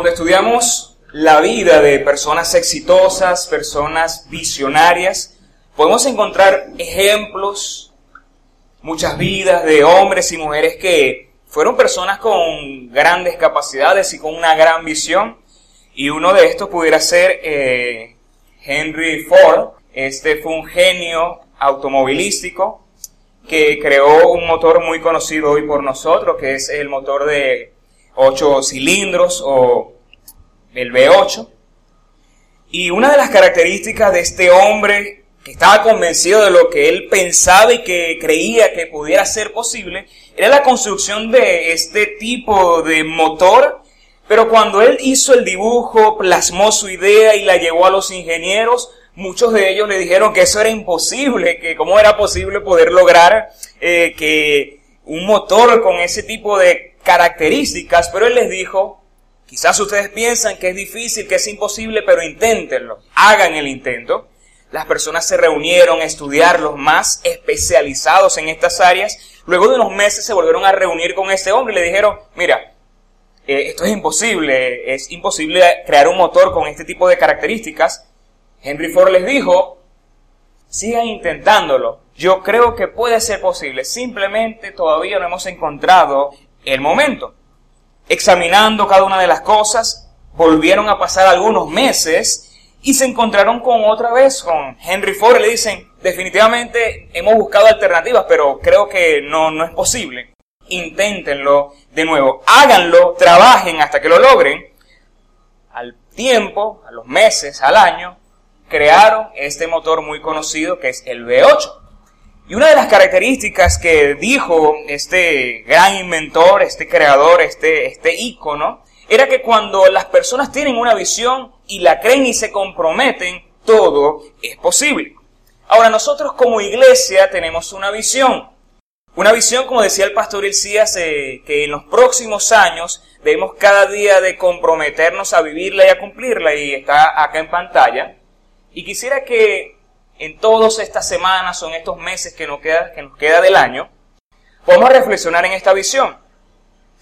Cuando estudiamos la vida de personas exitosas, personas visionarias, podemos encontrar ejemplos, muchas vidas de hombres y mujeres que fueron personas con grandes capacidades y con una gran visión. Y uno de estos pudiera ser eh, Henry Ford. Este fue un genio automovilístico que creó un motor muy conocido hoy por nosotros, que es el motor de 8 cilindros o el V8. Y una de las características de este hombre que estaba convencido de lo que él pensaba y que creía que pudiera ser posible, era la construcción de este tipo de motor, pero cuando él hizo el dibujo, plasmó su idea y la llevó a los ingenieros, muchos de ellos le dijeron que eso era imposible, que cómo era posible poder lograr eh, que un motor con ese tipo de características, pero él les dijo, quizás ustedes piensan que es difícil, que es imposible, pero inténtenlo, hagan el intento. Las personas se reunieron a estudiar los más especializados en estas áreas. Luego de unos meses se volvieron a reunir con este hombre y le dijeron, mira, eh, esto es imposible, es imposible crear un motor con este tipo de características. Henry Ford les dijo, sigan intentándolo. Yo creo que puede ser posible. Simplemente todavía no hemos encontrado el momento. Examinando cada una de las cosas, volvieron a pasar algunos meses y se encontraron con otra vez con Henry Ford le dicen, definitivamente hemos buscado alternativas, pero creo que no, no es posible. Inténtenlo de nuevo, háganlo, trabajen hasta que lo logren. Al tiempo, a los meses, al año, crearon este motor muy conocido que es el V8. Y una de las características que dijo este gran inventor, este creador, este, este ícono, era que cuando las personas tienen una visión y la creen y se comprometen, todo es posible. Ahora nosotros como iglesia tenemos una visión. Una visión, como decía el pastor Elías, eh, que en los próximos años debemos cada día de comprometernos a vivirla y a cumplirla y está acá en pantalla. Y quisiera que en todas estas semanas en estos meses que nos queda, que nos queda del año, podamos reflexionar en esta visión.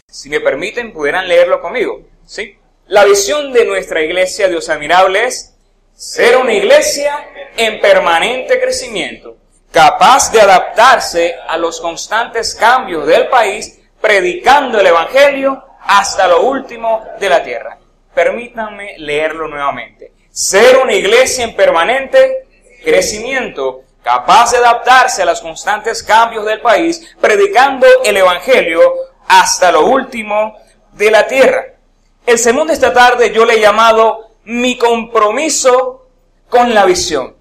Si me permiten, pudieran leerlo conmigo. ¿sí? La visión de nuestra iglesia, Dios admirable, es ser una iglesia en permanente crecimiento, capaz de adaptarse a los constantes cambios del país, predicando el Evangelio hasta lo último de la tierra. Permítanme leerlo nuevamente. Ser una iglesia en permanente crecimiento, capaz de adaptarse a los constantes cambios del país, predicando el Evangelio hasta lo último de la tierra. El sermón de esta tarde yo le he llamado mi compromiso con la visión.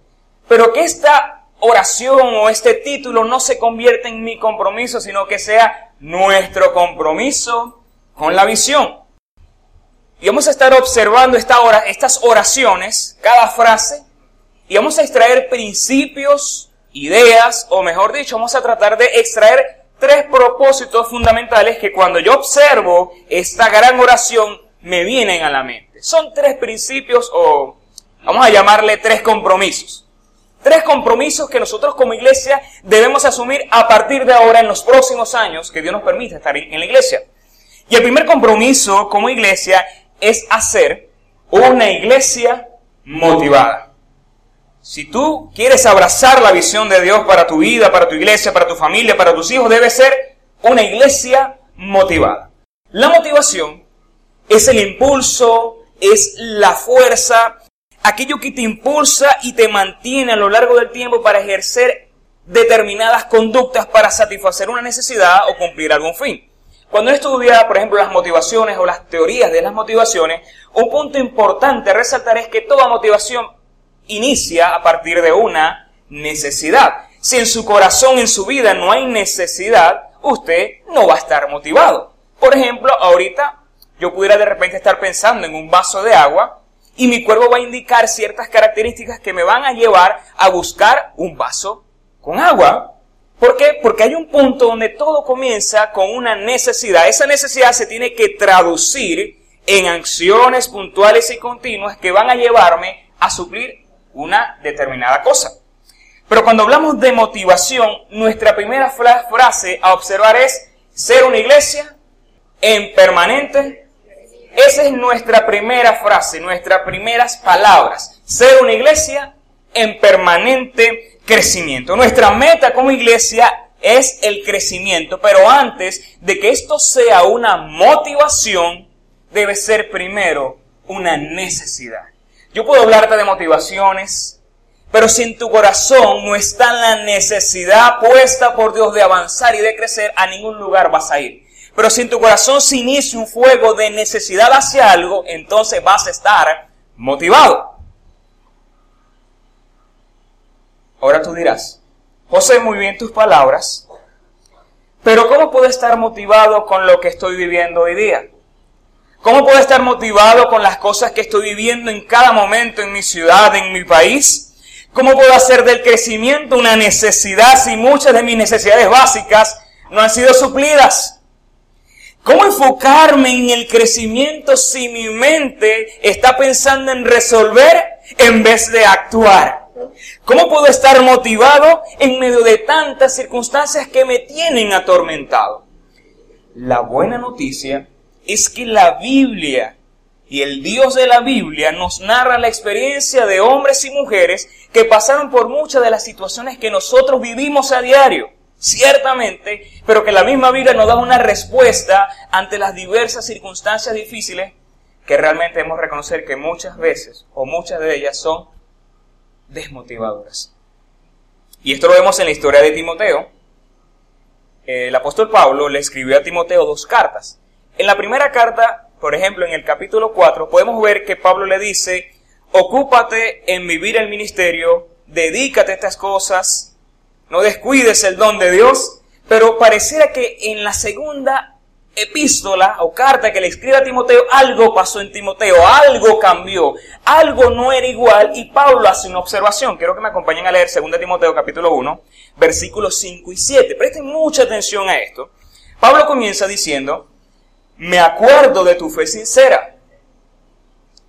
Pero que esta oración o este título no se convierta en mi compromiso, sino que sea nuestro compromiso con la visión. Y vamos a estar observando esta hora, estas oraciones, cada frase, y vamos a extraer principios, ideas, o mejor dicho, vamos a tratar de extraer tres propósitos fundamentales que cuando yo observo esta gran oración me vienen a la mente. Son tres principios o vamos a llamarle tres compromisos. Tres compromisos que nosotros como iglesia debemos asumir a partir de ahora en los próximos años que Dios nos permite estar en la iglesia. Y el primer compromiso como iglesia es hacer una iglesia motivada. Si tú quieres abrazar la visión de Dios para tu vida, para tu iglesia, para tu familia, para tus hijos, debe ser una iglesia motivada. La motivación es el impulso, es la fuerza, aquello que te impulsa y te mantiene a lo largo del tiempo para ejercer determinadas conductas para satisfacer una necesidad o cumplir algún fin. Cuando estudia, por ejemplo, las motivaciones o las teorías de las motivaciones, un punto importante a resaltar es que toda motivación inicia a partir de una necesidad. Si en su corazón, en su vida no hay necesidad, usted no va a estar motivado. Por ejemplo, ahorita yo pudiera de repente estar pensando en un vaso de agua y mi cuerpo va a indicar ciertas características que me van a llevar a buscar un vaso con agua. ¿Por qué? Porque hay un punto donde todo comienza con una necesidad. Esa necesidad se tiene que traducir en acciones puntuales y continuas que van a llevarme a suplir una determinada cosa. Pero cuando hablamos de motivación, nuestra primera frase a observar es ser una iglesia en permanente esa es nuestra primera frase, nuestras primeras palabras. Ser una iglesia en permanente crecimiento. Nuestra meta como iglesia es el crecimiento, pero antes de que esto sea una motivación, debe ser primero una necesidad. Yo puedo hablarte de motivaciones, pero si en tu corazón no está la necesidad puesta por Dios de avanzar y de crecer, a ningún lugar vas a ir. Pero si en tu corazón se inicia un fuego de necesidad hacia algo, entonces vas a estar motivado. Ahora tú dirás, José, muy bien tus palabras, pero ¿cómo puedo estar motivado con lo que estoy viviendo hoy día? ¿Cómo puedo estar motivado con las cosas que estoy viviendo en cada momento en mi ciudad, en mi país? ¿Cómo puedo hacer del crecimiento una necesidad si muchas de mis necesidades básicas no han sido suplidas? ¿Cómo enfocarme en el crecimiento si mi mente está pensando en resolver en vez de actuar? ¿Cómo puedo estar motivado en medio de tantas circunstancias que me tienen atormentado? La buena noticia es que la Biblia y el Dios de la Biblia nos narra la experiencia de hombres y mujeres que pasaron por muchas de las situaciones que nosotros vivimos a diario, ciertamente, pero que la misma Biblia nos da una respuesta ante las diversas circunstancias difíciles que realmente debemos reconocer que muchas veces o muchas de ellas son desmotivadoras. Y esto lo vemos en la historia de Timoteo. El apóstol Pablo le escribió a Timoteo dos cartas. En la primera carta, por ejemplo, en el capítulo 4, podemos ver que Pablo le dice, ocúpate en vivir el ministerio, dedícate a estas cosas, no descuides el don de Dios, pero pareciera que en la segunda epístola o carta que le escribe a Timoteo, algo pasó en Timoteo, algo cambió, algo no era igual y Pablo hace una observación. Quiero que me acompañen a leer 2 Timoteo capítulo 1, versículos 5 y 7. Presten mucha atención a esto. Pablo comienza diciendo, me acuerdo de tu fe sincera,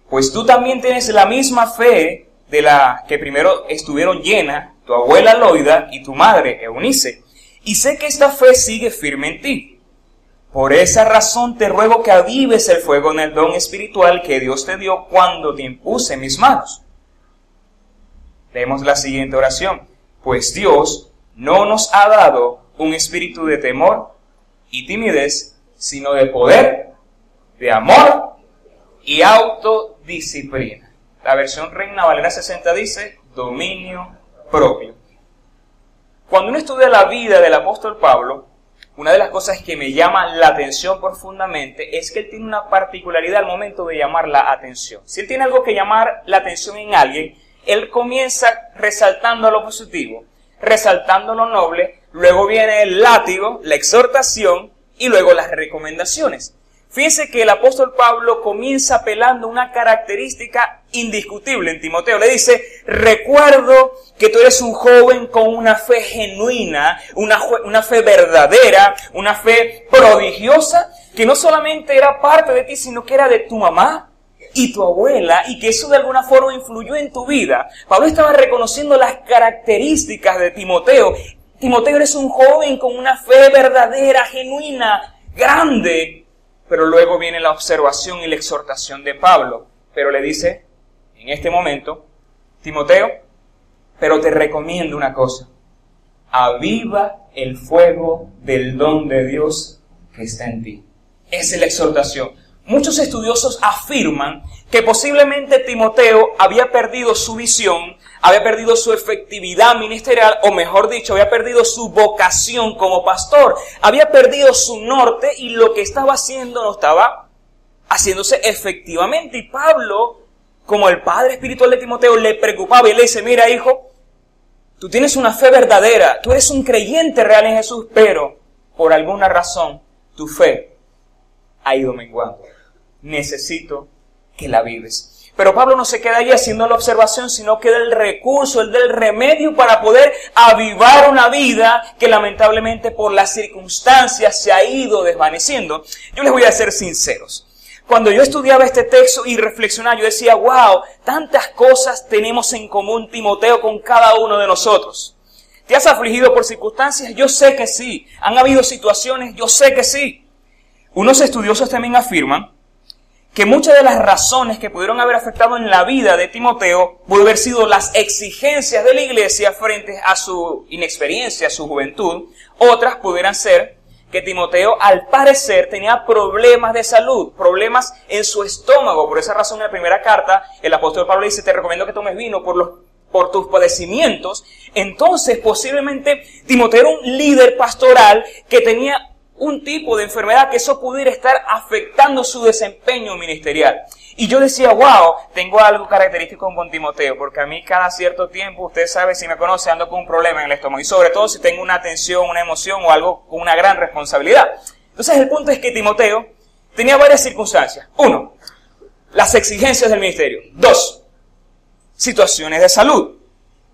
pues tú también tienes la misma fe de la que primero estuvieron llena tu abuela Loida y tu madre Eunice, y sé que esta fe sigue firme en ti. Por esa razón te ruego que avives el fuego en el don espiritual que Dios te dio cuando te impuse mis manos. Leemos la siguiente oración. Pues Dios no nos ha dado un espíritu de temor y timidez, sino de poder, de amor y autodisciplina. La versión Reina Valera 60 dice dominio propio. Cuando uno estudia la vida del apóstol Pablo, una de las cosas que me llama la atención profundamente es que él tiene una particularidad al momento de llamar la atención. Si él tiene algo que llamar la atención en alguien, él comienza resaltando lo positivo, resaltando lo noble, luego viene el látigo, la exhortación y luego las recomendaciones. Fíjense que el apóstol Pablo comienza apelando una característica indiscutible en Timoteo. Le dice, recuerdo que tú eres un joven con una fe genuina, una, una fe verdadera, una fe prodigiosa, que no solamente era parte de ti, sino que era de tu mamá y tu abuela, y que eso de alguna forma influyó en tu vida. Pablo estaba reconociendo las características de Timoteo. Timoteo eres un joven con una fe verdadera, genuina, grande, pero luego viene la observación y la exhortación de Pablo. Pero le dice, en este momento, Timoteo, pero te recomiendo una cosa. Aviva el fuego del don de Dios que está en ti. Esa es la exhortación. Muchos estudiosos afirman que posiblemente Timoteo había perdido su visión, había perdido su efectividad ministerial, o mejor dicho, había perdido su vocación como pastor, había perdido su norte y lo que estaba haciendo no estaba haciéndose efectivamente. Y Pablo, como el padre espiritual de Timoteo, le preocupaba y le dice, mira hijo, tú tienes una fe verdadera, tú eres un creyente real en Jesús, pero por alguna razón tu fe ha ido menguando necesito que la vives. Pero Pablo no se queda ahí haciendo la observación, sino que da el recurso, el del remedio para poder avivar una vida que lamentablemente por las circunstancias se ha ido desvaneciendo. Yo les voy a ser sinceros. Cuando yo estudiaba este texto y reflexionaba, yo decía, wow, tantas cosas tenemos en común Timoteo con cada uno de nosotros. ¿Te has afligido por circunstancias? Yo sé que sí. ¿Han habido situaciones? Yo sé que sí. Unos estudiosos también afirman que muchas de las razones que pudieron haber afectado en la vida de Timoteo pudo haber sido las exigencias de la iglesia frente a su inexperiencia, a su juventud. Otras pudieran ser que Timoteo al parecer tenía problemas de salud, problemas en su estómago. Por esa razón en la primera carta el apóstol Pablo dice, te recomiendo que tomes vino por, los, por tus padecimientos. Entonces posiblemente Timoteo era un líder pastoral que tenía un tipo de enfermedad que eso pudiera estar afectando su desempeño ministerial. Y yo decía, wow, tengo algo característico con Timoteo, porque a mí cada cierto tiempo, usted sabe, si me conoce, ando con un problema en el estómago. Y sobre todo si tengo una tensión, una emoción o algo con una gran responsabilidad. Entonces el punto es que Timoteo tenía varias circunstancias. Uno, las exigencias del ministerio. Dos, situaciones de salud.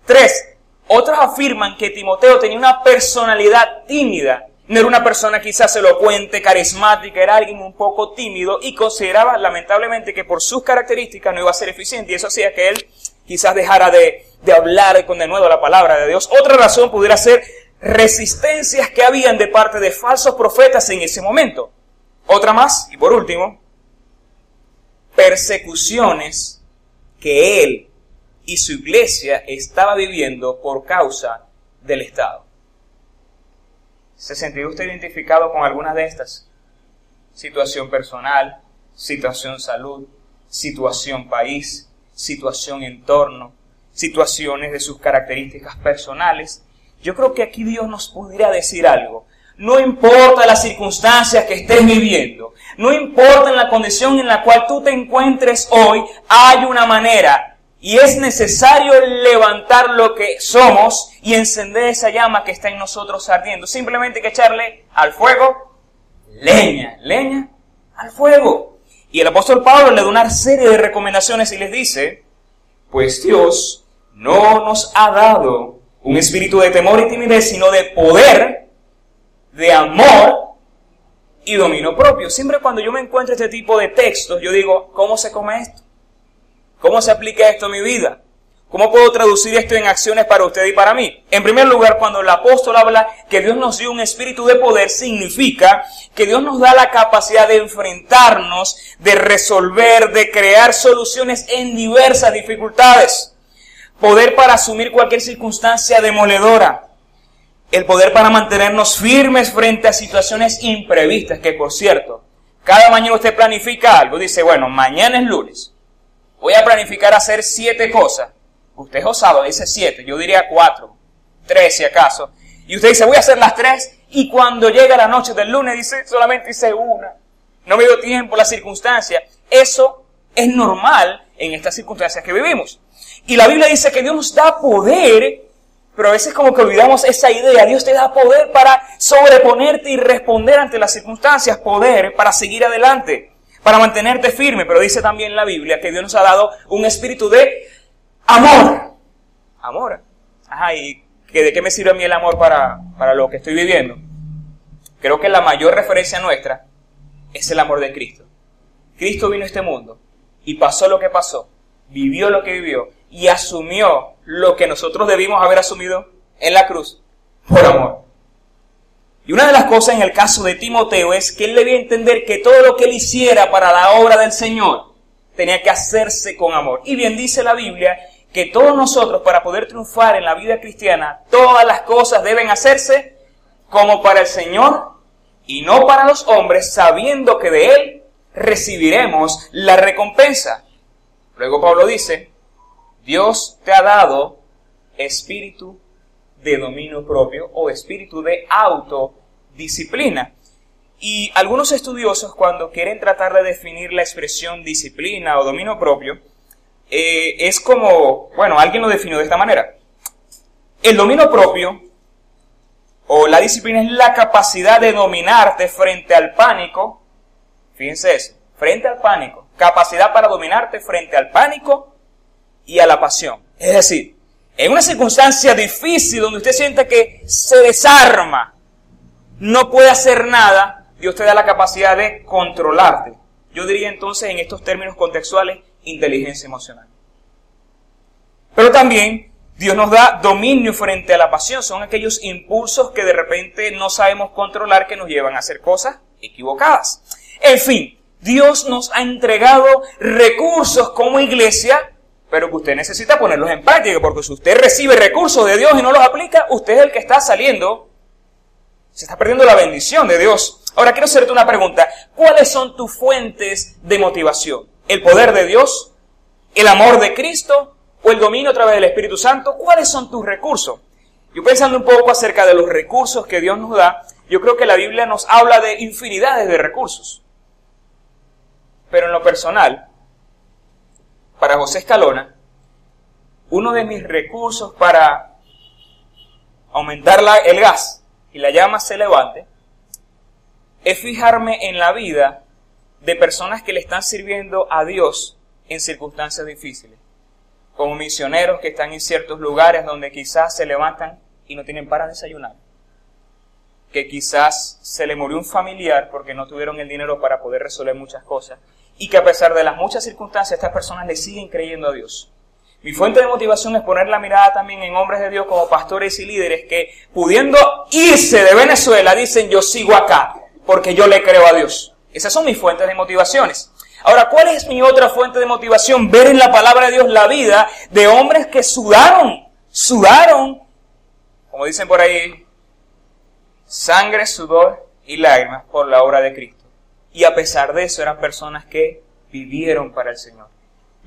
Tres, otros afirman que Timoteo tenía una personalidad tímida no era una persona quizás elocuente, carismática, era alguien un poco tímido y consideraba lamentablemente que por sus características no iba a ser eficiente y eso hacía que él quizás dejara de, de hablar con de nuevo la palabra de Dios. Otra razón pudiera ser resistencias que habían de parte de falsos profetas en ese momento. Otra más, y por último, persecuciones que él y su iglesia estaba viviendo por causa del Estado. ¿Se sentiría usted identificado con alguna de estas? Situación personal, situación salud, situación país, situación entorno, situaciones de sus características personales. Yo creo que aquí Dios nos pudiera decir algo. No importa las circunstancias que estés viviendo, no importa en la condición en la cual tú te encuentres hoy, hay una manera y es necesario levantar lo que somos y encender esa llama que está en nosotros ardiendo. Simplemente hay que echarle al fuego leña, leña al fuego. Y el apóstol Pablo le da una serie de recomendaciones y les dice, pues Dios no nos ha dado un espíritu de temor y timidez, sino de poder, de amor y dominio propio. Siempre cuando yo me encuentro este tipo de textos, yo digo, ¿cómo se come esto? ¿Cómo se aplica esto a mi vida? ¿Cómo puedo traducir esto en acciones para usted y para mí? En primer lugar, cuando el apóstol habla que Dios nos dio un espíritu de poder, significa que Dios nos da la capacidad de enfrentarnos, de resolver, de crear soluciones en diversas dificultades. Poder para asumir cualquier circunstancia demoledora. El poder para mantenernos firmes frente a situaciones imprevistas, que por cierto, cada mañana usted planifica algo, dice, bueno, mañana es lunes voy a planificar hacer siete cosas. Usted es osado, dice siete, yo diría cuatro, tres si acaso. Y usted dice, voy a hacer las tres, y cuando llega la noche del lunes dice, solamente hice una. No me dio tiempo, la circunstancia. Eso es normal en estas circunstancias que vivimos. Y la Biblia dice que Dios nos da poder, pero a veces como que olvidamos esa idea. Dios te da poder para sobreponerte y responder ante las circunstancias, poder para seguir adelante para mantenerte firme, pero dice también la Biblia que Dios nos ha dado un espíritu de amor. Amor. Ajá, ¿y que de qué me sirve a mí el amor para, para lo que estoy viviendo? Creo que la mayor referencia nuestra es el amor de Cristo. Cristo vino a este mundo y pasó lo que pasó, vivió lo que vivió y asumió lo que nosotros debimos haber asumido en la cruz por amor. Y una de las cosas en el caso de Timoteo es que él debía entender que todo lo que él hiciera para la obra del Señor tenía que hacerse con amor. Y bien dice la Biblia que todos nosotros para poder triunfar en la vida cristiana, todas las cosas deben hacerse como para el Señor y no para los hombres, sabiendo que de Él recibiremos la recompensa. Luego Pablo dice, Dios te ha dado espíritu de dominio propio o espíritu de autodisciplina. Y algunos estudiosos cuando quieren tratar de definir la expresión disciplina o dominio propio, eh, es como, bueno, alguien lo definió de esta manera. El dominio propio o la disciplina es la capacidad de dominarte frente al pánico, fíjense eso, frente al pánico, capacidad para dominarte frente al pánico y a la pasión. Es decir, en una circunstancia difícil donde usted siente que se desarma, no puede hacer nada, Dios te da la capacidad de controlarte. Yo diría entonces en estos términos contextuales, inteligencia emocional. Pero también Dios nos da dominio frente a la pasión. Son aquellos impulsos que de repente no sabemos controlar que nos llevan a hacer cosas equivocadas. En fin, Dios nos ha entregado recursos como iglesia, pero que usted necesita ponerlos en práctica, porque si usted recibe recursos de Dios y no los aplica, usted es el que está saliendo, se está perdiendo la bendición de Dios. Ahora quiero hacerte una pregunta. ¿Cuáles son tus fuentes de motivación? ¿El poder de Dios? ¿El amor de Cristo? ¿O el dominio a través del Espíritu Santo? ¿Cuáles son tus recursos? Yo pensando un poco acerca de los recursos que Dios nos da, yo creo que la Biblia nos habla de infinidades de recursos. Pero en lo personal, para José Escalona, uno de mis recursos para aumentar el gas y la llama se levante, es fijarme en la vida de personas que le están sirviendo a Dios en circunstancias difíciles, como misioneros que están en ciertos lugares donde quizás se levantan y no tienen para desayunar, que quizás se le murió un familiar porque no tuvieron el dinero para poder resolver muchas cosas, y que a pesar de las muchas circunstancias estas personas le siguen creyendo a Dios. Mi fuente de motivación es poner la mirada también en hombres de Dios como pastores y líderes que pudiendo irse de Venezuela dicen yo sigo acá porque yo le creo a Dios. Esas son mis fuentes de motivaciones. Ahora, ¿cuál es mi otra fuente de motivación? Ver en la palabra de Dios la vida de hombres que sudaron, sudaron, como dicen por ahí, sangre, sudor y lágrimas por la obra de Cristo. Y a pesar de eso eran personas que vivieron para el Señor.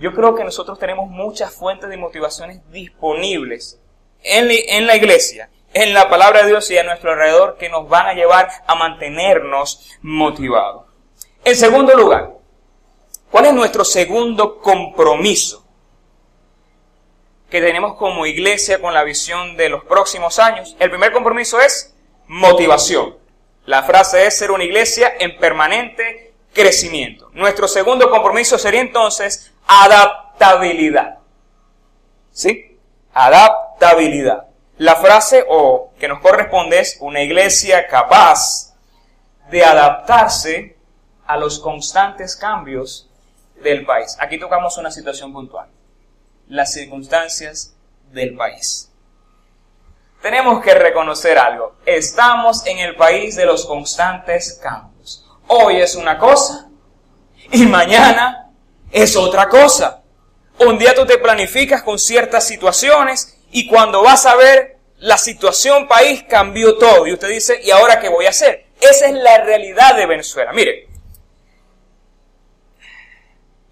Yo creo que nosotros tenemos muchas fuentes de motivaciones disponibles en la iglesia, en la palabra de Dios y a nuestro alrededor que nos van a llevar a mantenernos motivados. En segundo lugar, ¿cuál es nuestro segundo compromiso que tenemos como iglesia con la visión de los próximos años? El primer compromiso es motivación. La frase es ser una iglesia en permanente crecimiento. Nuestro segundo compromiso sería entonces adaptabilidad. ¿Sí? Adaptabilidad. La frase o que nos corresponde es una iglesia capaz de adaptarse a los constantes cambios del país. Aquí tocamos una situación puntual. Las circunstancias del país. Tenemos que reconocer algo. Estamos en el país de los constantes cambios. Hoy es una cosa y mañana es otra cosa. Un día tú te planificas con ciertas situaciones y cuando vas a ver la situación país cambió todo y usted dice, ¿y ahora qué voy a hacer? Esa es la realidad de Venezuela. Mire,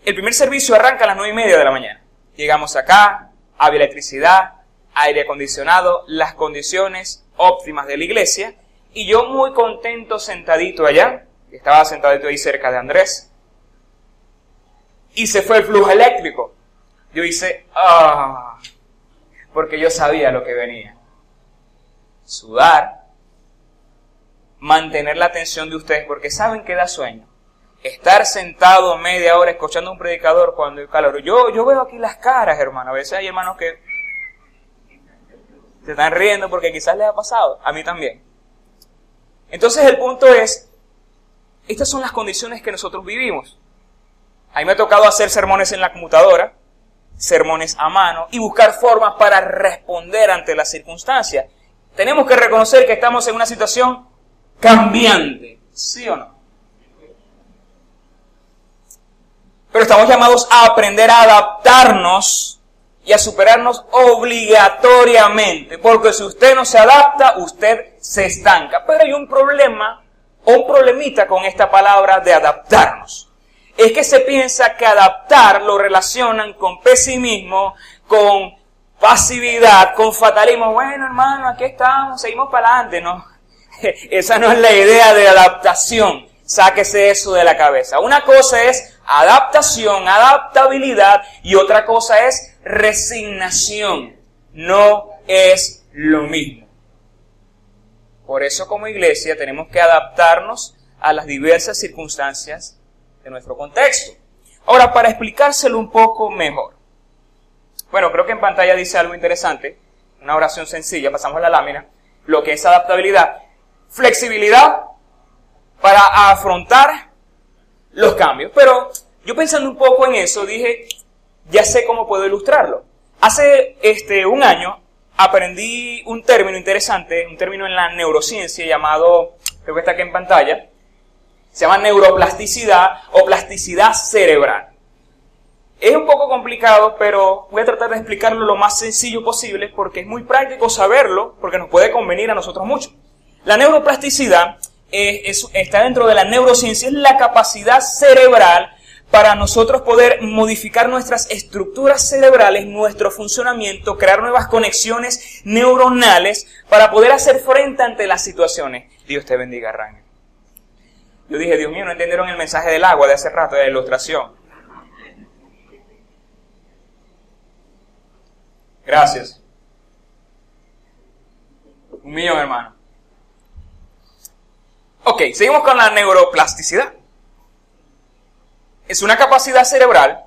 el primer servicio arranca a las nueve y media de la mañana. Llegamos acá, había electricidad, aire acondicionado, las condiciones óptimas de la iglesia y yo muy contento sentadito allá, estaba sentadito ahí cerca de Andrés, y se fue el flujo eléctrico. Yo hice, ah, porque yo sabía lo que venía. Sudar, mantener la atención de ustedes, porque saben que da sueño. Estar sentado media hora escuchando a un predicador cuando hay calor. Yo, yo veo aquí las caras, hermano. A veces hay hermanos que se están riendo porque quizás les ha pasado. A mí también. Entonces el punto es, estas son las condiciones que nosotros vivimos. A mí me ha tocado hacer sermones en la computadora, sermones a mano y buscar formas para responder ante las circunstancias. Tenemos que reconocer que estamos en una situación cambiante, ¿sí o no? Pero estamos llamados a aprender a adaptarnos y a superarnos obligatoriamente, porque si usted no se adapta, usted se estanca. Pero hay un problema o un problemita con esta palabra de adaptarnos es que se piensa que adaptar lo relacionan con pesimismo, con pasividad, con fatalismo. Bueno, hermano, aquí estamos, seguimos para adelante, ¿no? Esa no es la idea de adaptación. Sáquese eso de la cabeza. Una cosa es adaptación, adaptabilidad y otra cosa es resignación. No es lo mismo. Por eso como iglesia tenemos que adaptarnos a las diversas circunstancias de nuestro contexto. Ahora, para explicárselo un poco mejor. Bueno, creo que en pantalla dice algo interesante, una oración sencilla, pasamos la lámina, lo que es adaptabilidad, flexibilidad para afrontar los cambios. Pero yo pensando un poco en eso, dije, ya sé cómo puedo ilustrarlo. Hace este, un año aprendí un término interesante, un término en la neurociencia llamado, creo que está aquí en pantalla, Se llama neuroplasticidad o plasticidad cerebral. Es un poco complicado, pero voy a tratar de explicarlo lo más sencillo posible porque es muy práctico saberlo, porque nos puede convenir a nosotros mucho. La neuroplasticidad está dentro de la neurociencia, es la capacidad cerebral para nosotros poder modificar nuestras estructuras cerebrales, nuestro funcionamiento, crear nuevas conexiones neuronales para poder hacer frente ante las situaciones. Dios te bendiga, Rangel. Yo dije, Dios mío, no entendieron el mensaje del agua de hace rato, de la ilustración. Gracias. Un millón, hermano. Ok, seguimos con la neuroplasticidad. Es una capacidad cerebral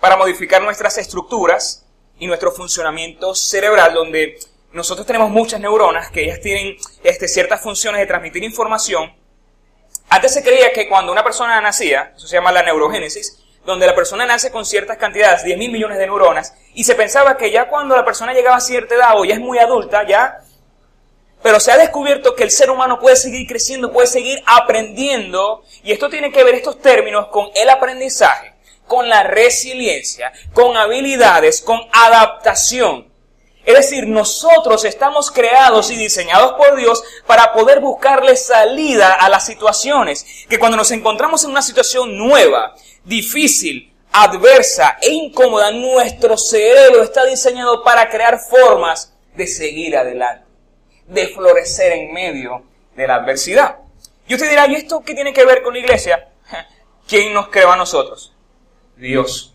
para modificar nuestras estructuras y nuestro funcionamiento cerebral, donde nosotros tenemos muchas neuronas que ellas tienen este, ciertas funciones de transmitir información. Antes se creía que cuando una persona nacía, eso se llama la neurogénesis, donde la persona nace con ciertas cantidades, 10 mil millones de neuronas, y se pensaba que ya cuando la persona llegaba a cierta edad o ya es muy adulta, ya... Pero se ha descubierto que el ser humano puede seguir creciendo, puede seguir aprendiendo, y esto tiene que ver estos términos con el aprendizaje, con la resiliencia, con habilidades, con adaptación. Es decir, nosotros estamos creados y diseñados por Dios para poder buscarle salida a las situaciones. Que cuando nos encontramos en una situación nueva, difícil, adversa e incómoda, nuestro cerebro está diseñado para crear formas de seguir adelante, de florecer en medio de la adversidad. Y usted dirá, ¿y esto qué tiene que ver con la iglesia? ¿Quién nos creó a nosotros? Dios.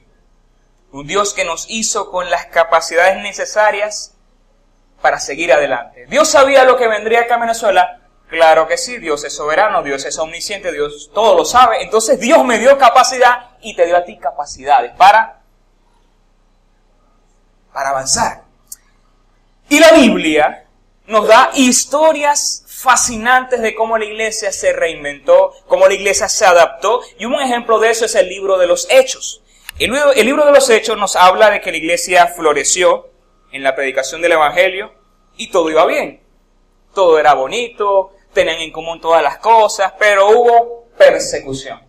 Un Dios que nos hizo con las capacidades necesarias para seguir adelante. Dios sabía lo que vendría acá a Venezuela. Claro que sí, Dios es soberano, Dios es omnisciente, Dios todo lo sabe. Entonces Dios me dio capacidad y te dio a ti capacidades para, para avanzar. Y la Biblia nos da historias fascinantes de cómo la iglesia se reinventó, cómo la iglesia se adaptó. Y un ejemplo de eso es el libro de los Hechos. El libro, de los Hechos nos habla de que la iglesia floreció en la predicación del Evangelio y todo iba bien. Todo era bonito, tenían en común todas las cosas, pero hubo persecución.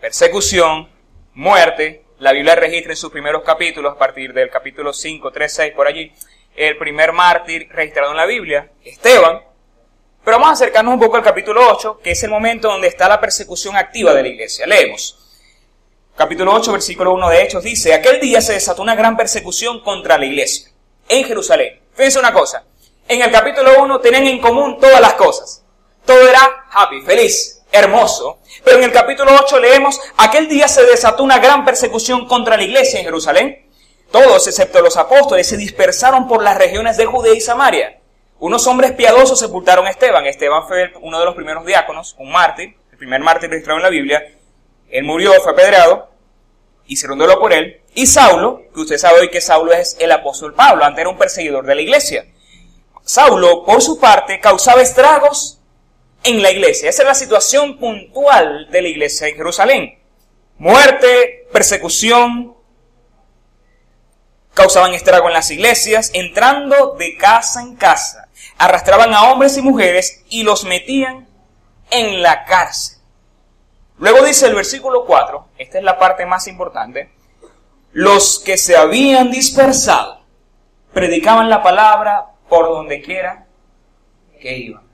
Persecución, muerte. La Biblia registra en sus primeros capítulos, a partir del capítulo 5, 3, 6, por allí, el primer mártir registrado en la Biblia, Esteban, pero vamos a acercarnos un poco al capítulo 8, que es el momento donde está la persecución activa de la iglesia. Leemos. Capítulo 8, versículo 1 de Hechos dice, aquel día se desató una gran persecución contra la iglesia en Jerusalén. Fíjense una cosa, en el capítulo 1 tenían en común todas las cosas. Todo era happy, feliz, hermoso. Pero en el capítulo 8 leemos, aquel día se desató una gran persecución contra la iglesia en Jerusalén. Todos, excepto los apóstoles, se dispersaron por las regiones de Judea y Samaria. Unos hombres piadosos sepultaron a Esteban. Esteban fue uno de los primeros diáconos, un mártir, el primer mártir registrado en la Biblia. Él murió, fue apedreado, y se duelo por él. Y Saulo, que usted sabe hoy que Saulo es el apóstol Pablo, antes era un perseguidor de la iglesia. Saulo, por su parte, causaba estragos en la iglesia. Esa es la situación puntual de la iglesia en Jerusalén. Muerte, persecución, causaban estrago en las iglesias, entrando de casa en casa arrastraban a hombres y mujeres y los metían en la cárcel. Luego dice el versículo 4, esta es la parte más importante, los que se habían dispersado predicaban la palabra por donde quiera que iban.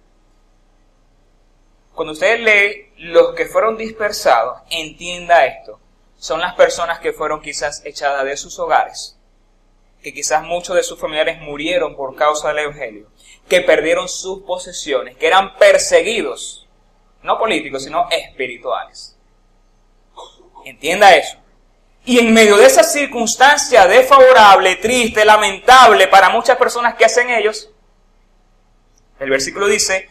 Cuando usted lee los que fueron dispersados, entienda esto. Son las personas que fueron quizás echadas de sus hogares, que quizás muchos de sus familiares murieron por causa del Evangelio, que perdieron sus posesiones, que eran perseguidos, no políticos, sino espirituales. Entienda eso. Y en medio de esa circunstancia desfavorable, triste, lamentable para muchas personas que hacen ellos, el versículo dice,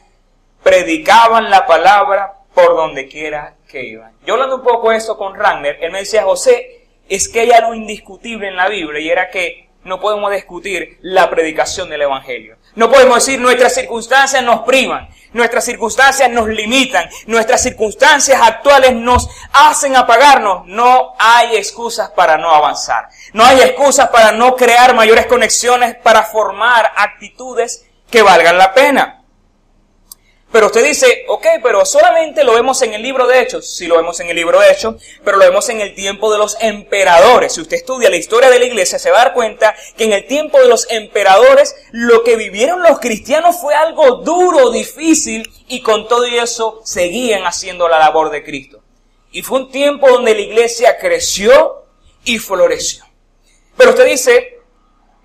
predicaban la palabra por donde quiera que iban. Yo hablando un poco eso con Ragnar, él me decía, José, es que hay algo indiscutible en la Biblia y era que no podemos discutir la predicación del Evangelio. No podemos decir nuestras circunstancias nos privan, nuestras circunstancias nos limitan, nuestras circunstancias actuales nos hacen apagarnos. No hay excusas para no avanzar. No hay excusas para no crear mayores conexiones, para formar actitudes que valgan la pena. Pero usted dice, ok, pero solamente lo vemos en el libro de Hechos. Sí lo vemos en el libro de Hechos, pero lo vemos en el tiempo de los emperadores. Si usted estudia la historia de la iglesia, se va a dar cuenta que en el tiempo de los emperadores, lo que vivieron los cristianos fue algo duro, difícil, y con todo eso seguían haciendo la labor de Cristo. Y fue un tiempo donde la iglesia creció y floreció. Pero usted dice,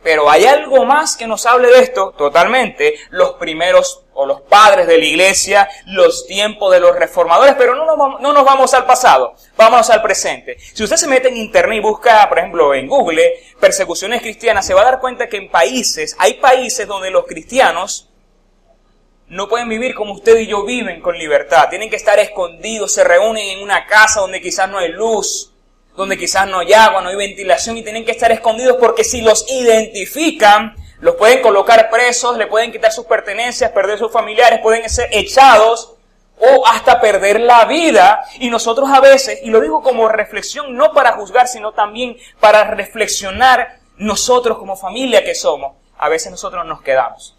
pero hay algo más que nos hable de esto totalmente. Los primeros o los padres de la iglesia, los tiempos de los reformadores, pero no nos, no nos vamos al pasado, vámonos al presente. Si usted se mete en internet y busca, por ejemplo, en Google, persecuciones cristianas, se va a dar cuenta que en países, hay países donde los cristianos no pueden vivir como usted y yo viven con libertad. Tienen que estar escondidos, se reúnen en una casa donde quizás no hay luz, donde quizás no hay agua, no hay ventilación y tienen que estar escondidos porque si los identifican, los pueden colocar presos, le pueden quitar sus pertenencias, perder sus familiares, pueden ser echados o hasta perder la vida. Y nosotros a veces, y lo digo como reflexión, no para juzgar, sino también para reflexionar nosotros como familia que somos, a veces nosotros nos quedamos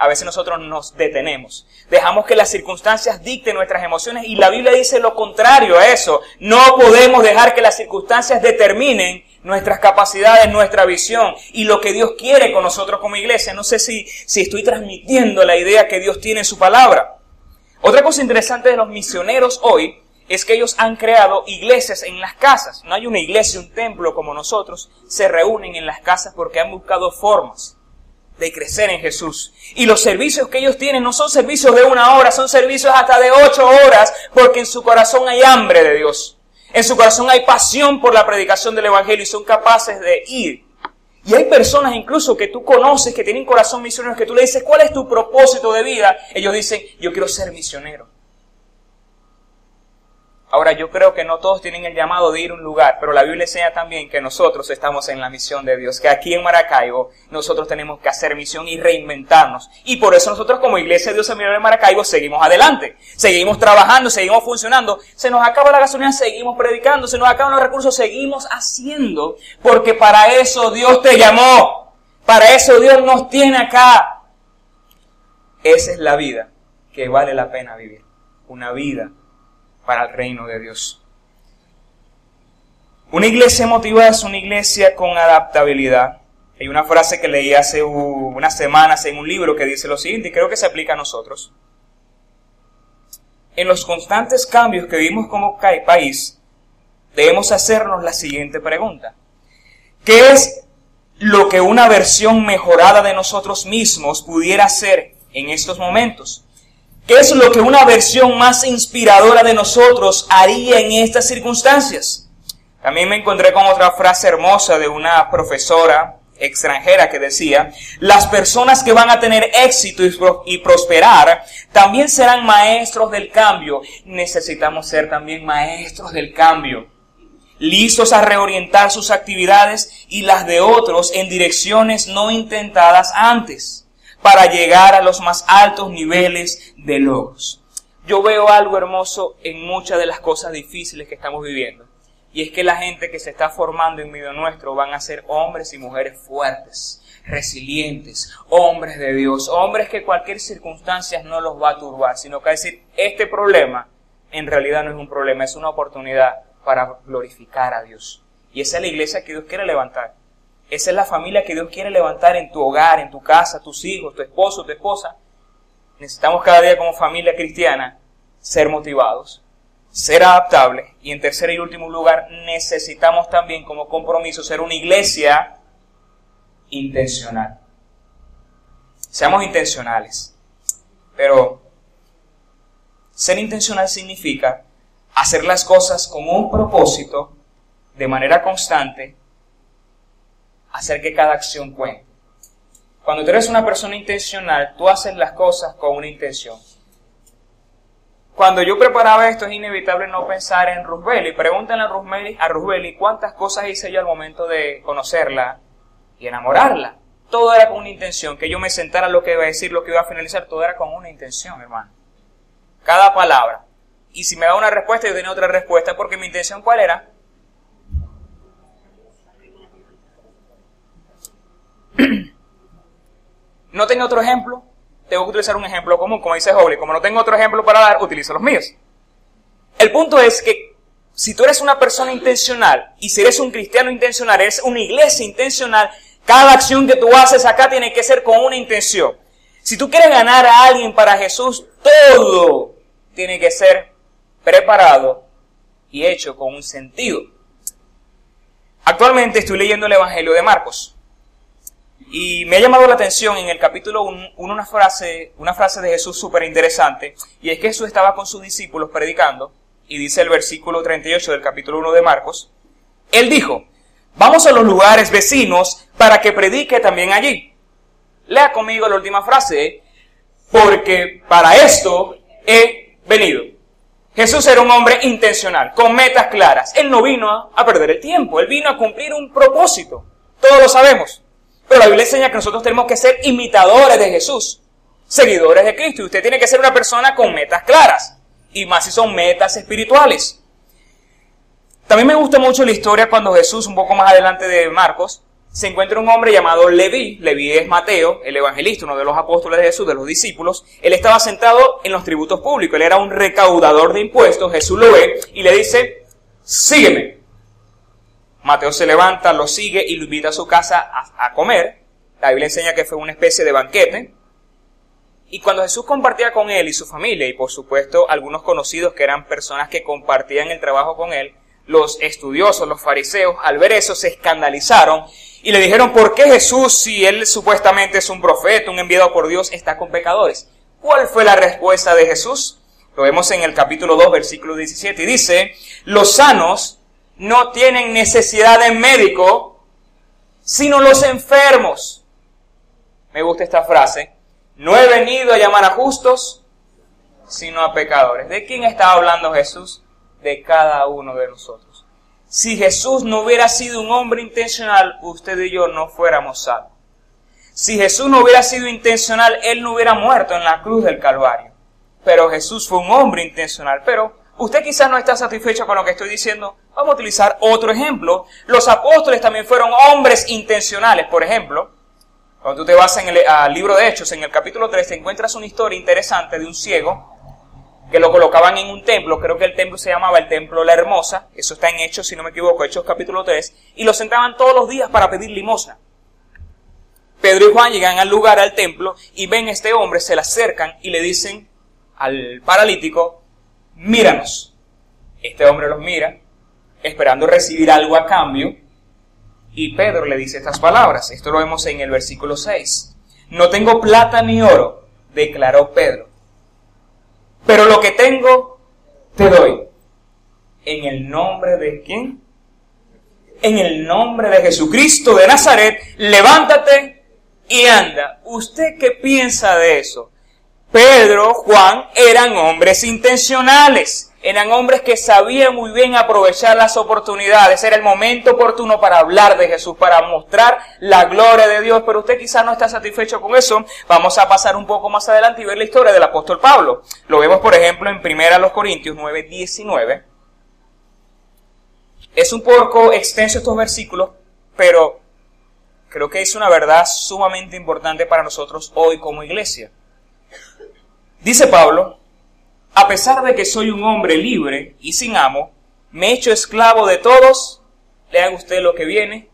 a veces nosotros nos detenemos. Dejamos que las circunstancias dicten nuestras emociones y la Biblia dice lo contrario a eso. No podemos dejar que las circunstancias determinen nuestras capacidades, nuestra visión y lo que Dios quiere con nosotros como iglesia. No sé si, si estoy transmitiendo la idea que Dios tiene en su palabra. Otra cosa interesante de los misioneros hoy es que ellos han creado iglesias en las casas. No hay una iglesia, un templo como nosotros. Se reúnen en las casas porque han buscado formas de crecer en Jesús. Y los servicios que ellos tienen no son servicios de una hora, son servicios hasta de ocho horas, porque en su corazón hay hambre de Dios. En su corazón hay pasión por la predicación del Evangelio y son capaces de ir. Y hay personas incluso que tú conoces que tienen corazón misionero, que tú le dices, ¿cuál es tu propósito de vida? Ellos dicen, yo quiero ser misionero. Ahora, yo creo que no todos tienen el llamado de ir a un lugar, pero la Biblia enseña también que nosotros estamos en la misión de Dios, que aquí en Maracaibo nosotros tenemos que hacer misión y reinventarnos. Y por eso nosotros como Iglesia de Dios Seminario de Maracaibo seguimos adelante, seguimos trabajando, seguimos funcionando. Se nos acaba la gasolina, seguimos predicando, se nos acaban los recursos, seguimos haciendo, porque para eso Dios te llamó, para eso Dios nos tiene acá. Esa es la vida que vale la pena vivir, una vida para el reino de Dios. Una iglesia motivada es una iglesia con adaptabilidad. Hay una frase que leí hace unas semanas en un libro que dice lo siguiente y creo que se aplica a nosotros. En los constantes cambios que vivimos como país, debemos hacernos la siguiente pregunta. ¿Qué es lo que una versión mejorada de nosotros mismos pudiera hacer en estos momentos? ¿Qué es lo que una versión más inspiradora de nosotros haría en estas circunstancias? También me encontré con otra frase hermosa de una profesora extranjera que decía, las personas que van a tener éxito y prosperar también serán maestros del cambio. Necesitamos ser también maestros del cambio, listos a reorientar sus actividades y las de otros en direcciones no intentadas antes para llegar a los más altos niveles de logros. Yo veo algo hermoso en muchas de las cosas difíciles que estamos viviendo. Y es que la gente que se está formando en medio nuestro van a ser hombres y mujeres fuertes, resilientes, hombres de Dios, hombres que cualquier circunstancia no los va a turbar, sino que decir, este problema en realidad no es un problema, es una oportunidad para glorificar a Dios. Y esa es la iglesia que Dios quiere levantar. Esa es la familia que Dios quiere levantar en tu hogar, en tu casa, tus hijos, tu esposo, tu esposa. Necesitamos cada día como familia cristiana ser motivados, ser adaptables y en tercer y último lugar necesitamos también como compromiso ser una iglesia intencional. Seamos intencionales. Pero ser intencional significa hacer las cosas con un propósito, de manera constante hacer que cada acción cuente. Cuando tú eres una persona intencional, tú haces las cosas con una intención. Cuando yo preparaba esto es inevitable no pensar en Rusbeli. Pregúntenle a Rusbeli, a Rusbeli cuántas cosas hice yo al momento de conocerla y enamorarla. Todo era con una intención, que yo me sentara lo que iba a decir, lo que iba a finalizar, todo era con una intención, hermano. Cada palabra. Y si me da una respuesta, yo tenía otra respuesta, porque mi intención cuál era? ¿No tengo otro ejemplo? tengo que utilizar un ejemplo común, como dice Hobley. Como no tengo otro ejemplo para dar, utilizo los míos. El punto es que si tú eres una persona intencional y si eres un cristiano intencional, eres una iglesia intencional, cada acción que tú haces acá tiene que ser con una intención. Si tú quieres ganar a alguien para Jesús, todo tiene que ser preparado y hecho con un sentido. Actualmente estoy leyendo el Evangelio de Marcos. Y me ha llamado la atención en el capítulo 1 una frase, una frase de Jesús súper interesante, y es que Jesús estaba con sus discípulos predicando, y dice el versículo 38 del capítulo 1 de Marcos, Él dijo, vamos a los lugares vecinos para que predique también allí. Lea conmigo la última frase, porque para esto he venido. Jesús era un hombre intencional, con metas claras. Él no vino a perder el tiempo, él vino a cumplir un propósito. Todos lo sabemos. Pero la Biblia enseña que nosotros tenemos que ser imitadores de Jesús, seguidores de Cristo. Y usted tiene que ser una persona con metas claras. Y más si son metas espirituales. También me gusta mucho la historia cuando Jesús, un poco más adelante de Marcos, se encuentra un hombre llamado Leví. Leví es Mateo, el evangelista, uno de los apóstoles de Jesús, de los discípulos. Él estaba sentado en los tributos públicos. Él era un recaudador de impuestos. Jesús lo ve y le dice, sígueme. Mateo se levanta, lo sigue y lo invita a su casa a, comer. La Biblia enseña que fue una especie de banquete. Y cuando Jesús compartía con él y su familia, y por supuesto algunos conocidos que eran personas que compartían el trabajo con él, los estudiosos, los fariseos, al ver eso se escandalizaron y le dijeron, ¿por qué Jesús, si él supuestamente es un profeta, un enviado por Dios, está con pecadores? ¿Cuál fue la respuesta de Jesús? Lo vemos en el capítulo 2, versículo 17, y dice, los sanos no tienen necesidad de médico, sino los enfermos. Me gusta esta frase. No he venido a llamar a justos, sino a pecadores. ¿De quién estaba hablando Jesús? De cada uno de nosotros. Si Jesús no hubiera sido un hombre intencional, usted y yo no fuéramos salvos. Si Jesús no hubiera sido intencional, Él no hubiera muerto en la cruz del Calvario. Pero Jesús fue un hombre intencional. Pero usted quizás no está satisfecho con lo que estoy diciendo, vamos a utilizar otro ejemplo. Los apóstoles también fueron hombres intencionales. Por ejemplo, cuando tú te vas en el al libro de Hechos, en el capítulo 3, te encuentras una historia interesante de un ciego que lo colocaban en un templo, creo que el templo se llamaba el Templo La Hermosa, eso está en Hechos, si no me equivoco, Hechos capítulo 3, y lo sentaban todos los días para pedir limosna. Pedro y Juan llegan al lugar, al templo, y ven a este hombre, se le acercan y le dicen al paralítico, míranos. Este hombre los mira, esperando recibir algo a cambio, y Pedro le dice estas palabras. Esto lo vemos en el versículo 6. No tengo plata ni oro, declaró Pedro, pero lo que tengo te doy. En el nombre de quién? En el nombre de Jesucristo de Nazaret, levántate y anda. ¿Usted qué piensa de eso? Pedro, Juan eran hombres intencionales, eran hombres que sabían muy bien aprovechar las oportunidades, era el momento oportuno para hablar de Jesús, para mostrar la gloria de Dios, pero usted quizás no está satisfecho con eso, vamos a pasar un poco más adelante y ver la historia del apóstol Pablo. Lo vemos por ejemplo en 1 Corintios 9, 19. Es un poco extenso estos versículos, pero creo que es una verdad sumamente importante para nosotros hoy como iglesia. Dice Pablo, a pesar de que soy un hombre libre y sin amo, me he hecho esclavo de todos, le haga usted lo que viene,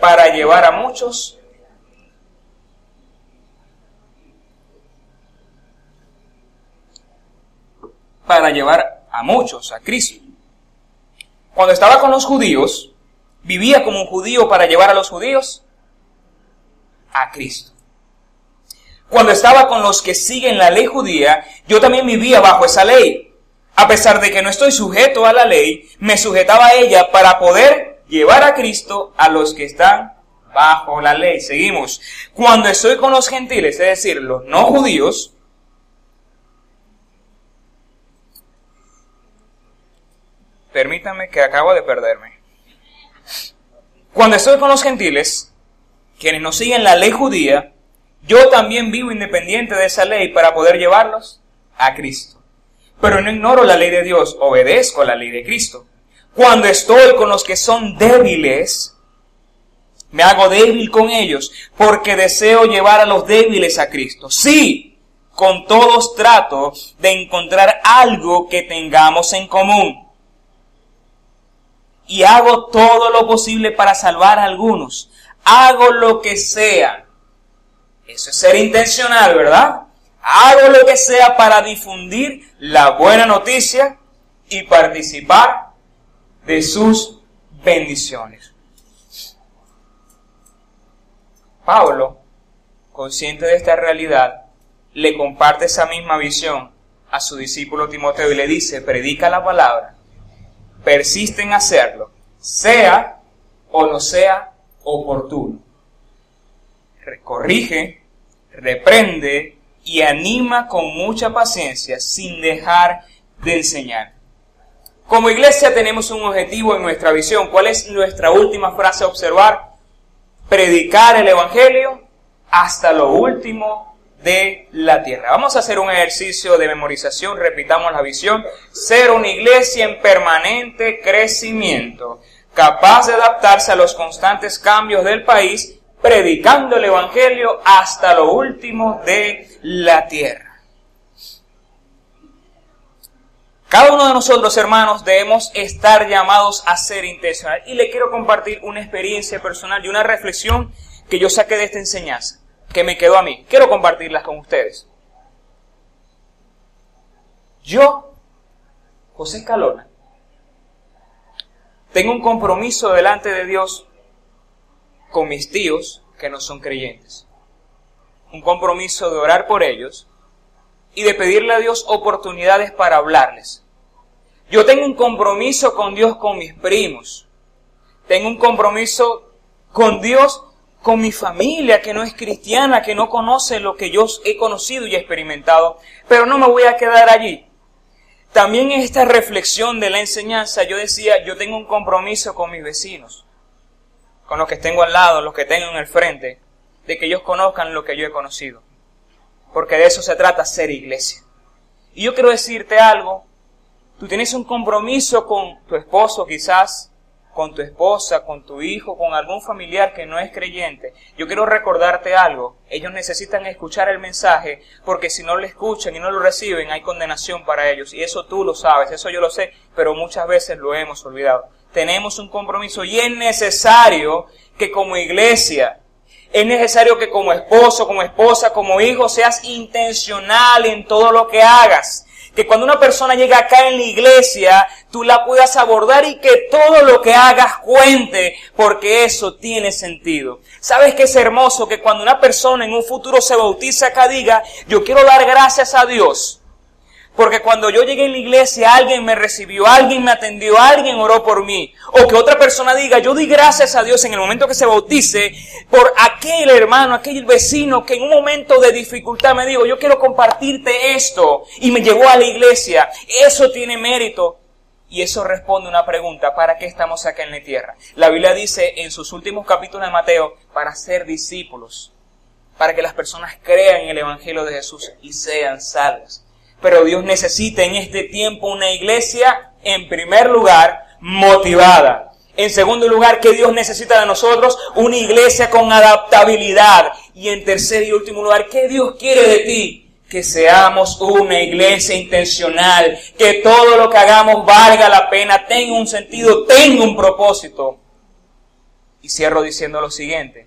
para llevar a muchos para llevar a muchos a Cristo. Cuando estaba con los judíos, vivía como un judío para llevar a los judíos a Cristo. Cuando estaba con los que siguen la ley judía, yo también vivía bajo esa ley. A pesar de que no estoy sujeto a la ley, me sujetaba a ella para poder llevar a Cristo a los que están bajo la ley. Seguimos. Cuando estoy con los gentiles, es decir, los no judíos, permítame que acabo de perderme. Cuando estoy con los gentiles, quienes no siguen la ley judía, yo también vivo independiente de esa ley para poder llevarlos a Cristo. Pero no ignoro la ley de Dios, obedezco la ley de Cristo. Cuando estoy con los que son débiles, me hago débil con ellos porque deseo llevar a los débiles a Cristo. Sí, con todos trato de encontrar algo que tengamos en común. Y hago todo lo posible para salvar a algunos. Hago lo que sea. Eso es ser intencional, ¿verdad? Hago lo que sea para difundir la buena noticia y participar de sus bendiciones. Pablo, consciente de esta realidad, le comparte esa misma visión a su discípulo Timoteo y le dice, predica la palabra, persiste en hacerlo, sea o no sea oportuno. Corrige, reprende y anima con mucha paciencia sin dejar de enseñar. Como iglesia tenemos un objetivo en nuestra visión. ¿Cuál es nuestra última frase a observar? Predicar el Evangelio hasta lo último de la tierra. Vamos a hacer un ejercicio de memorización, repitamos la visión, ser una iglesia en permanente crecimiento, capaz de adaptarse a los constantes cambios del país, predicando el Evangelio hasta lo último de la tierra. Cada uno de nosotros, hermanos, debemos estar llamados a ser intencional. Y le quiero compartir una experiencia personal y una reflexión que yo saqué de esta enseñanza que me quedó a mí. Quiero compartirlas con ustedes. Yo, José Escalona, tengo un compromiso delante de Dios con mis tíos que no son creyentes. Un compromiso de orar por ellos y de pedirle a Dios oportunidades para hablarles. Yo tengo un compromiso con Dios con mis primos. Tengo un compromiso con Dios con mi familia que no es cristiana, que no conoce lo que yo he conocido y experimentado. Pero no me voy a quedar allí. También en esta reflexión de la enseñanza yo decía, yo tengo un compromiso con mis vecinos, con los que tengo al lado, los que tengo en el frente, de que ellos conozcan lo que yo he conocido. Porque de eso se trata ser iglesia. Y yo quiero decirte algo, tú tienes un compromiso con tu esposo quizás, con tu esposa, con tu hijo, con algún familiar que no es creyente, yo quiero recordarte algo. Ellos necesitan escuchar el mensaje porque si no lo escuchan y no lo reciben hay condenación para ellos. Y eso tú lo sabes, eso yo lo sé, pero muchas veces lo hemos olvidado. Tenemos un compromiso y es necesario que como iglesia, es necesario que como esposo, como esposa, como hijo seas intencional en todo lo que hagas que cuando una persona llega acá en la iglesia, tú la puedas abordar y que todo lo que hagas cuente, porque eso tiene sentido. ¿Sabes qué es hermoso? Que cuando una persona en un futuro se bautiza acá diga, yo quiero dar gracias a Dios porque cuando yo llegué en la iglesia, alguien me recibió, alguien me atendió, alguien oró por mí. O que otra persona diga, yo di gracias a Dios en el momento que se bautice por aquel hermano, aquel vecino que en un momento de dificultad me dijo, yo quiero compartirte esto. Y me llevó a la iglesia. Eso tiene mérito. Y eso responde a una pregunta, ¿para qué estamos acá en la tierra? La Biblia dice en sus últimos capítulos de Mateo, para ser discípulos, para que las personas crean en el Evangelio de Jesús y sean salvas. Pero Dios necesita en este tiempo una iglesia, en primer lugar, motivada. En segundo lugar, que Dios necesita de nosotros una iglesia con adaptabilidad. Y en tercer y último lugar, ¿qué Dios quiere de ti? Que seamos una iglesia intencional, que todo lo que hagamos valga la pena, tenga un sentido, tenga un propósito. Y cierro diciendo lo siguiente,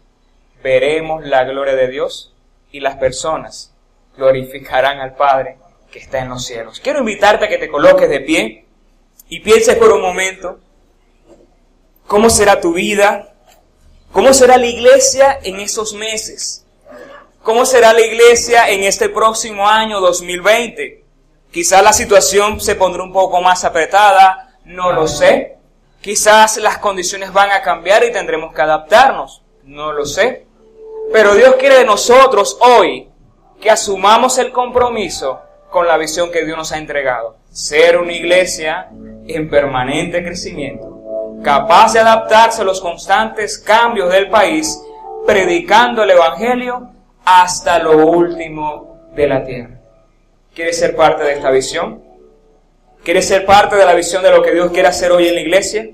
veremos la gloria de Dios y las personas glorificarán al Padre que está en los cielos. Quiero invitarte a que te coloques de pie y pienses por un momento cómo será tu vida, cómo será la iglesia en esos meses, cómo será la iglesia en este próximo año 2020. Quizás la situación se pondrá un poco más apretada, no lo sé. Quizás las condiciones van a cambiar y tendremos que adaptarnos, no lo sé. Pero Dios quiere de nosotros hoy que asumamos el compromiso con la visión que Dios nos ha entregado. Ser una iglesia en permanente crecimiento, capaz de adaptarse a los constantes cambios del país, predicando el Evangelio hasta lo último de la tierra. ¿Quieres ser parte de esta visión? ¿Quieres ser parte de la visión de lo que Dios quiere hacer hoy en la iglesia?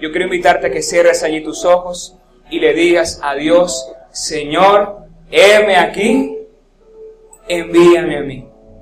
Yo quiero invitarte a que cierres allí tus ojos y le digas a Dios, Señor, heme aquí envíame a mí.